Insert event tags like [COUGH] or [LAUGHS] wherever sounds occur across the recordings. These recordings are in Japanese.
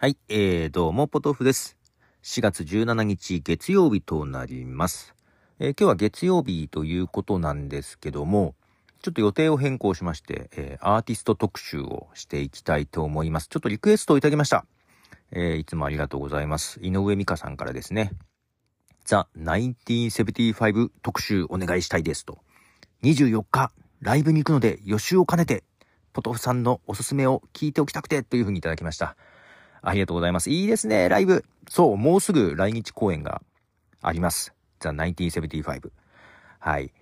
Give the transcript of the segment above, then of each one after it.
はい、えー、どうも、ポトフです。4月17日月曜日となります。えー今日は月曜日ということなんですけども、ちょっと予定を変更しまして、えーアーティスト特集をしていきたいと思います。ちょっとリクエストをいただきました。えーいつもありがとうございます。井上美香さんからですね、ザ・1975特集お願いしたいですと。24日、ライブに行くので予習を兼ねて、ポトフさんのおすすめを聞いておきたくてというふうにいただきました。ありがとうございます。いいですね、ライブ。そう、もうすぐ来日公演があります。ザ・1975。はい。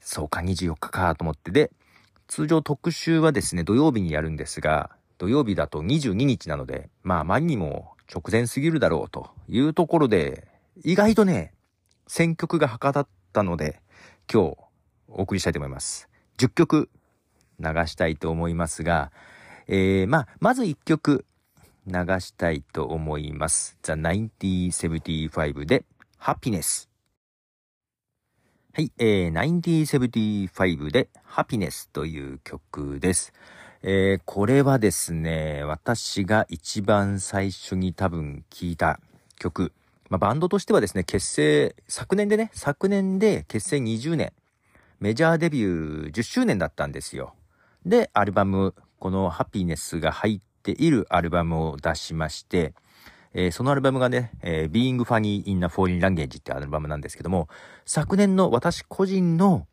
そうか、24日かと思って。で、通常特集はですね、土曜日にやるんですが、土曜日だと22日なので、まあ、あまりにも直前すぎるだろうというところで、意外とね、選曲がはかだったので、今日お送りしたいと思います。10曲流したいと思いますが、えー、まあ、まず1曲流したいと思います。The 1975で、ハピネス。はい、えー、1975で、ハピネスという曲です。えー、これはですね、私が一番最初に多分聴いた曲。まあ、バンドとしてはですね、結成、昨年でね、昨年で結成20年。メジャーデビュー10周年だったんですよ。で、アルバム、このハピネスが入っているアルバムを出しまして、えーそのアルバムがね、えー Being Funny in a Foreign Language ってアルバムなんですけども、昨年の私個人の、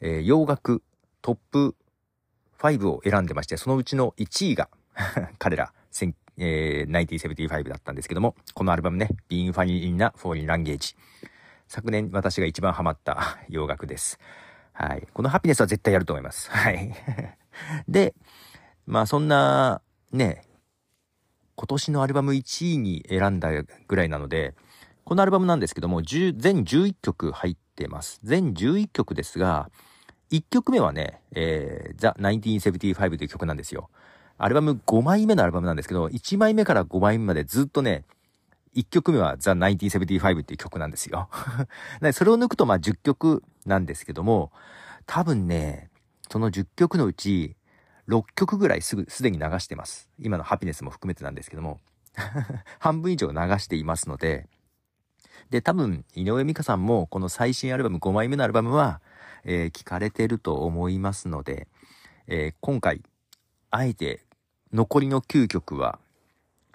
えー洋楽トップ5を選んでまして、そのうちの1位が [LAUGHS] 彼ら、えー1975だったんですけども、このアルバムね、Being Funny in a Foreign Language。昨年私が一番ハマった [LAUGHS] 洋楽です。はい。このハピネスは絶対やると思います。はい。[LAUGHS] で、まあそんな、ね、今年のアルバム1位に選んだぐらいなので、このアルバムなんですけども、10全11曲入ってます。全11曲ですが、1曲目はね、えー、The 1975という曲なんですよ。アルバム5枚目のアルバムなんですけど、1枚目から5枚目までずっとね、1曲目は The 1975っていう曲なんですよ。[LAUGHS] それを抜くとまあ10曲なんですけども、多分ね、その10曲のうち6曲ぐらいすぐ、すでに流してます。今のハピネスも含めてなんですけども、[LAUGHS] 半分以上流していますので、で、多分、井上美香さんもこの最新アルバム、5枚目のアルバムは、えー聞かれてると思いますので、えー今回、あえて残りの9曲は、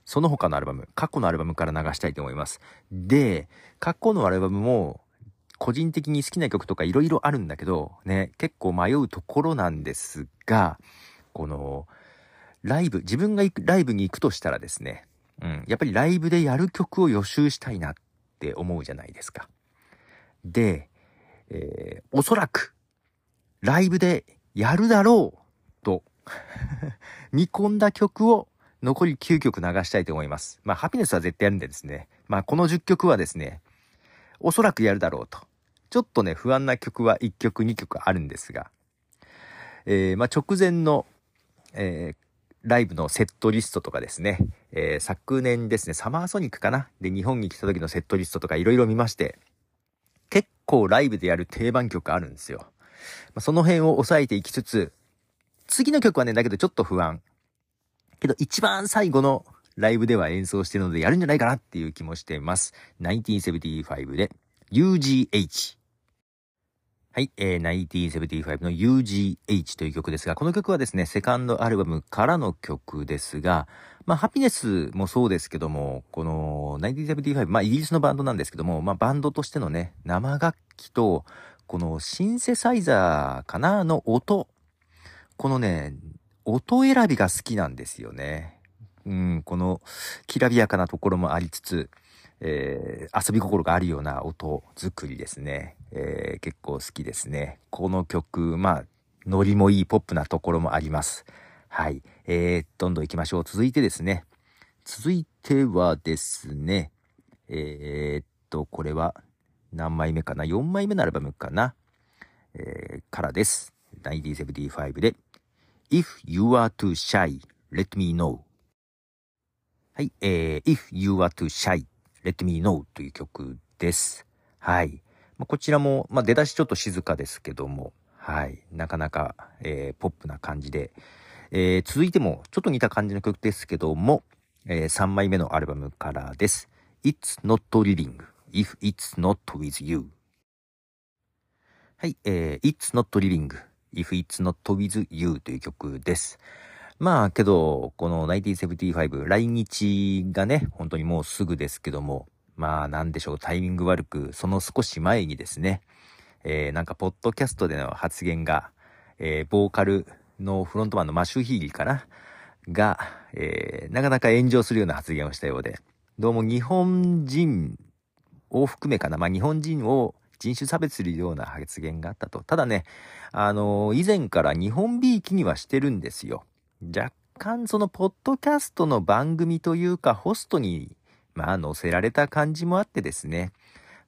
その他のアルバム、過去のアルバムから流したいと思います。で、過去のアルバムも、個人的に好きな曲とかいろいろあるんだけど、ね、結構迷うところなんですが、この、ライブ、自分が行く、ライブに行くとしたらですね、うん、やっぱりライブでやる曲を予習したいなって思うじゃないですか。で、えーおそらく、ライブでやるだろうと、[LAUGHS] 見込んだ曲を残り9曲流したいと思います。まあ、ハピネスは絶対やるんでですね。まあ、この10曲はですね、おそらくやるだろうと。ちょっとね、不安な曲は1曲2曲あるんですが、えーまあ、直前の、えーライブのセットリストとかですね、えー昨年ですね、サマーソニックかな？で、日本に来た時のセットリストとかいろいろ見まして、結構ライブでやる定番曲あるんですよ。まあ、その辺を抑えていきつつ、次の曲はね、だけどちょっと不安。けど一番最後のライブでは演奏してるのでやるんじゃないかなっていう気もしてます。1975で UGH。はい、えー、1975の UGH という曲ですが、この曲はですね、セカンドアルバムからの曲ですが、まあ、ハピネスもそうですけども、この1975、まあ、イギリスのバンドなんですけども、まあ、バンドとしてのね、生楽器と、このシンセサイザーかなの音。このね、音選びが好きなんですよね。うん、この、きらびやかなところもありつつ、えー遊び心があるような音作りですね。えー結構好きですね。この曲、まあ、ノリもいいポップなところもあります。はい。えー、どんどん行きましょう。続いてですね。続いてはですね、えーっと、これは何枚目かな ?4 枚目のアルバムかな？えーからです。1975で、If You Are Too Shy, Let Me Know。はい、えー、If You Are Too Shy, Let Me Know という曲です。はい。まあ、こちらも、まあ、出だしちょっと静かですけども、はい。なかなか、えーポップな感じで、えー続いても、ちょっと似た感じの曲ですけども、えー、3枚目のアルバムからです。It's Not Living If It's Not With You はい、えー、It's Not Living If It's Not With You という曲です。まあけど、この1975来日がね、本当にもうすぐですけども、まあなんでしょう、タイミング悪く、その少し前にですね、えー、なんかポッドキャストでの発言が、えー、ボーカルのフロントマンのマシュヒーリーかなが、えー、なかなか炎上するような発言をしたようで、どうも日本人を含めかな、まあ日本人を人種差別するような発言があったと。ただね、あのー、以前から日本びいきにはしてるんですよ。若干そのポッドキャストの番組というかホストに、まあ載せられた感じもあってですね。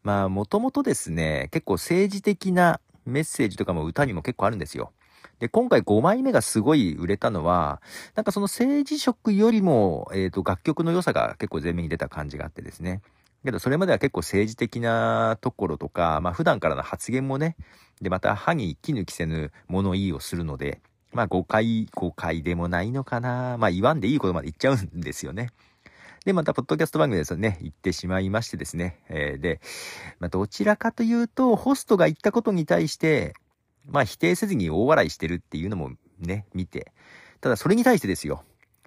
まあもともとですね、結構政治的なメッセージとかも歌にも結構あるんですよ。で、今回5枚目がすごい売れたのは、なんかその政治色よりも、えっ、ー、と、楽曲の良さが結構前面に出た感じがあってですね。けど、それまでは結構政治的なところとか、まあ普段からの発言もね、で、また歯に衣着せぬ物言いをするので、まあ誤解、誤解でもないのかな。まあ言わんでいいことまで言っちゃうんですよね。で、また、ポッドキャスト番組ですね、行ってしまいましてですね。えー、で、まあ、どちらかというと、ホストが言ったことに対して、まあ否定せずに大笑いしてるっていうのもね、見て。ただそれに対してですよ。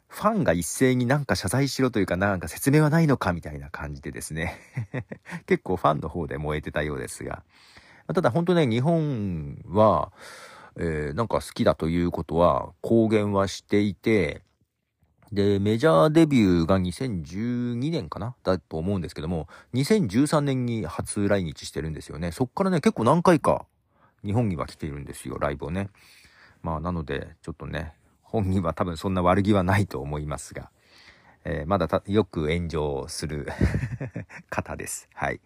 ファンが一斉になんか謝罪しろというかなんか説明はないのかみたいな感じでですね [LAUGHS] 結構ファンの方で燃えてたようですが。ただ本当ね、日本は、えー、なんか好きだということは公言はしていて、で、メジャーデビューが2012年かな？だと思うんですけども、2013年に初来日してるんですよね。そっからね、結構何回か日本には来ているんですよ、ライブをね。まあ、なので、ちょっとね、本人は多分そんな悪気はないと思いますが、えー、まだよく炎上する [LAUGHS] 方です。はい。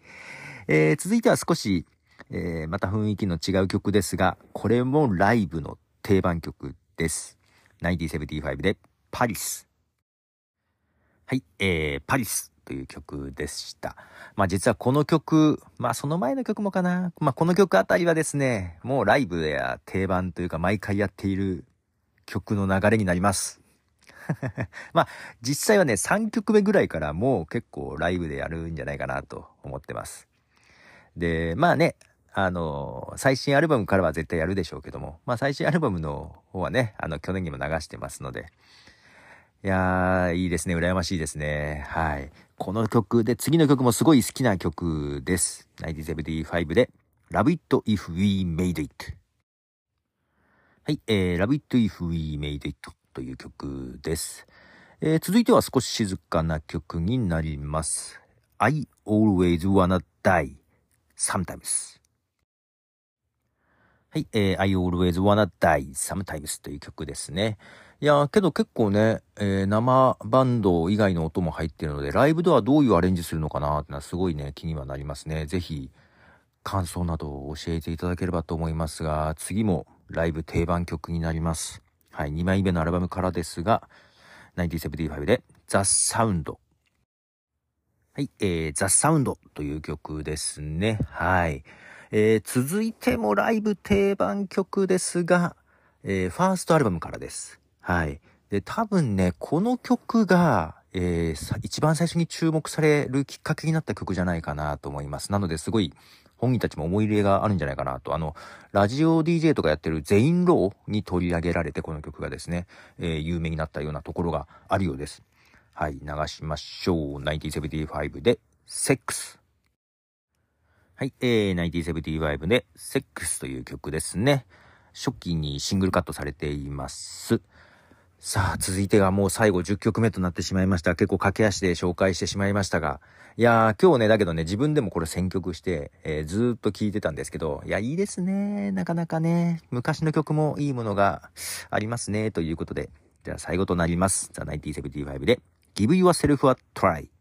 えー、続いては少し、えー、また雰囲気の違う曲ですが、これもライブの定番曲です。1975でパリス。はい、えー、パリス。という曲でした。まあ実はこの曲、まあその前の曲もかな。まあこの曲あたりはですね、もうライブや定番というか毎回やっている曲の流れになります。[LAUGHS] まあ実際はね、3曲目ぐらいからもう結構ライブでやるんじゃないかなと思ってます。で、まあね、あの、最新アルバムからは絶対やるでしょうけども、まあ最新アルバムの方はね、あの去年にも流してますので、いやー、いいですね。羨ましいですね。はい。この曲で、次の曲もすごい好きな曲です。975で、Love It If We Made It。はい、えー、Love It If We Made It という曲です。えー、続いては少し静かな曲になります。I Always Wanna Die Sometimes。はい、えー、I Always Wanna Die Sometimes という曲ですね。いやけど結構ね、えー、生バンド以外の音も入ってるので、ライブではどういうアレンジするのかなってのはすごいね、気にはなりますね。ぜひ、感想などを教えていただければと思いますが、次もライブ定番曲になります。はい、2枚目のアルバムからですが、1975で、ザ・サウンド。はい、えー、ザ・サウンドという曲ですね。はい。えー、続いてもライブ定番曲ですが、えー、ファーストアルバムからです。はい。で、多分ね、この曲が、えー、一番最初に注目されるきっかけになった曲じゃないかなと思います。なので、すごい、本人たちも思い入れがあるんじゃないかなと。あの、ラジオ DJ とかやってる全員ローに取り上げられて、この曲がですね、えー、有名になったようなところがあるようです。はい、流しましょう。1975で、セックス。はい、えー、1975で、セックスという曲ですね。初期にシングルカットされています。さあ、続いてはもう最後10曲目となってしまいました。結構駆け足で紹介してしまいましたが。いやー、今日ね、だけどね、自分でもこれ選曲して、えー、ずーっと聴いてたんですけど、いや、いいですね。なかなかね、昔の曲もいいものがありますね。ということで、じゃあ最後となります。The 1975で、Give Yourself a Try。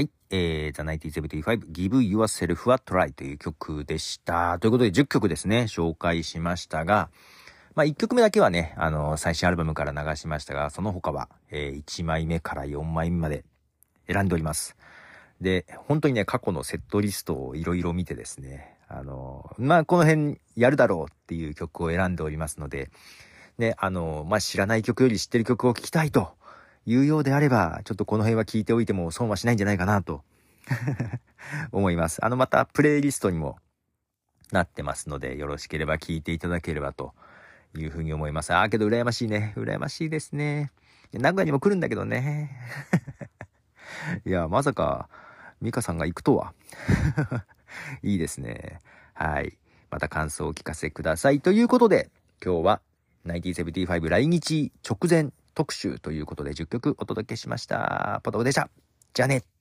はい。えー、The 1975 Give Yourself a Try という曲でした。ということで10曲ですね、紹介しましたが、まあ、1曲目だけはね、あの、最新アルバムから流しましたが、その他は、えー、1枚目から4枚目まで選んでおります。で、本当にね、過去のセットリストをいろいろ見てですね、あの、まあ、この辺やるだろうっていう曲を選んでおりますので、ね、あの、まあ、知らない曲より知ってる曲を聴きたいというようであれば、ちょっとこの辺は聞いておいても損はしないんじゃないかなと [LAUGHS] 思います。あの、またプレイリストにもなってますので、よろしければ聞いていただければというふうに思います。ああ、けど羨ましいね。羨ましいですね。名古屋にも来るんだけどね。[LAUGHS] いや、まさか、ミカさんが行くとは。[LAUGHS] いいですね。はい。また感想をお聞かせください。ということで、今日は1975来日直前特集ということで10曲お届けしました。ポトフでした。じゃあね。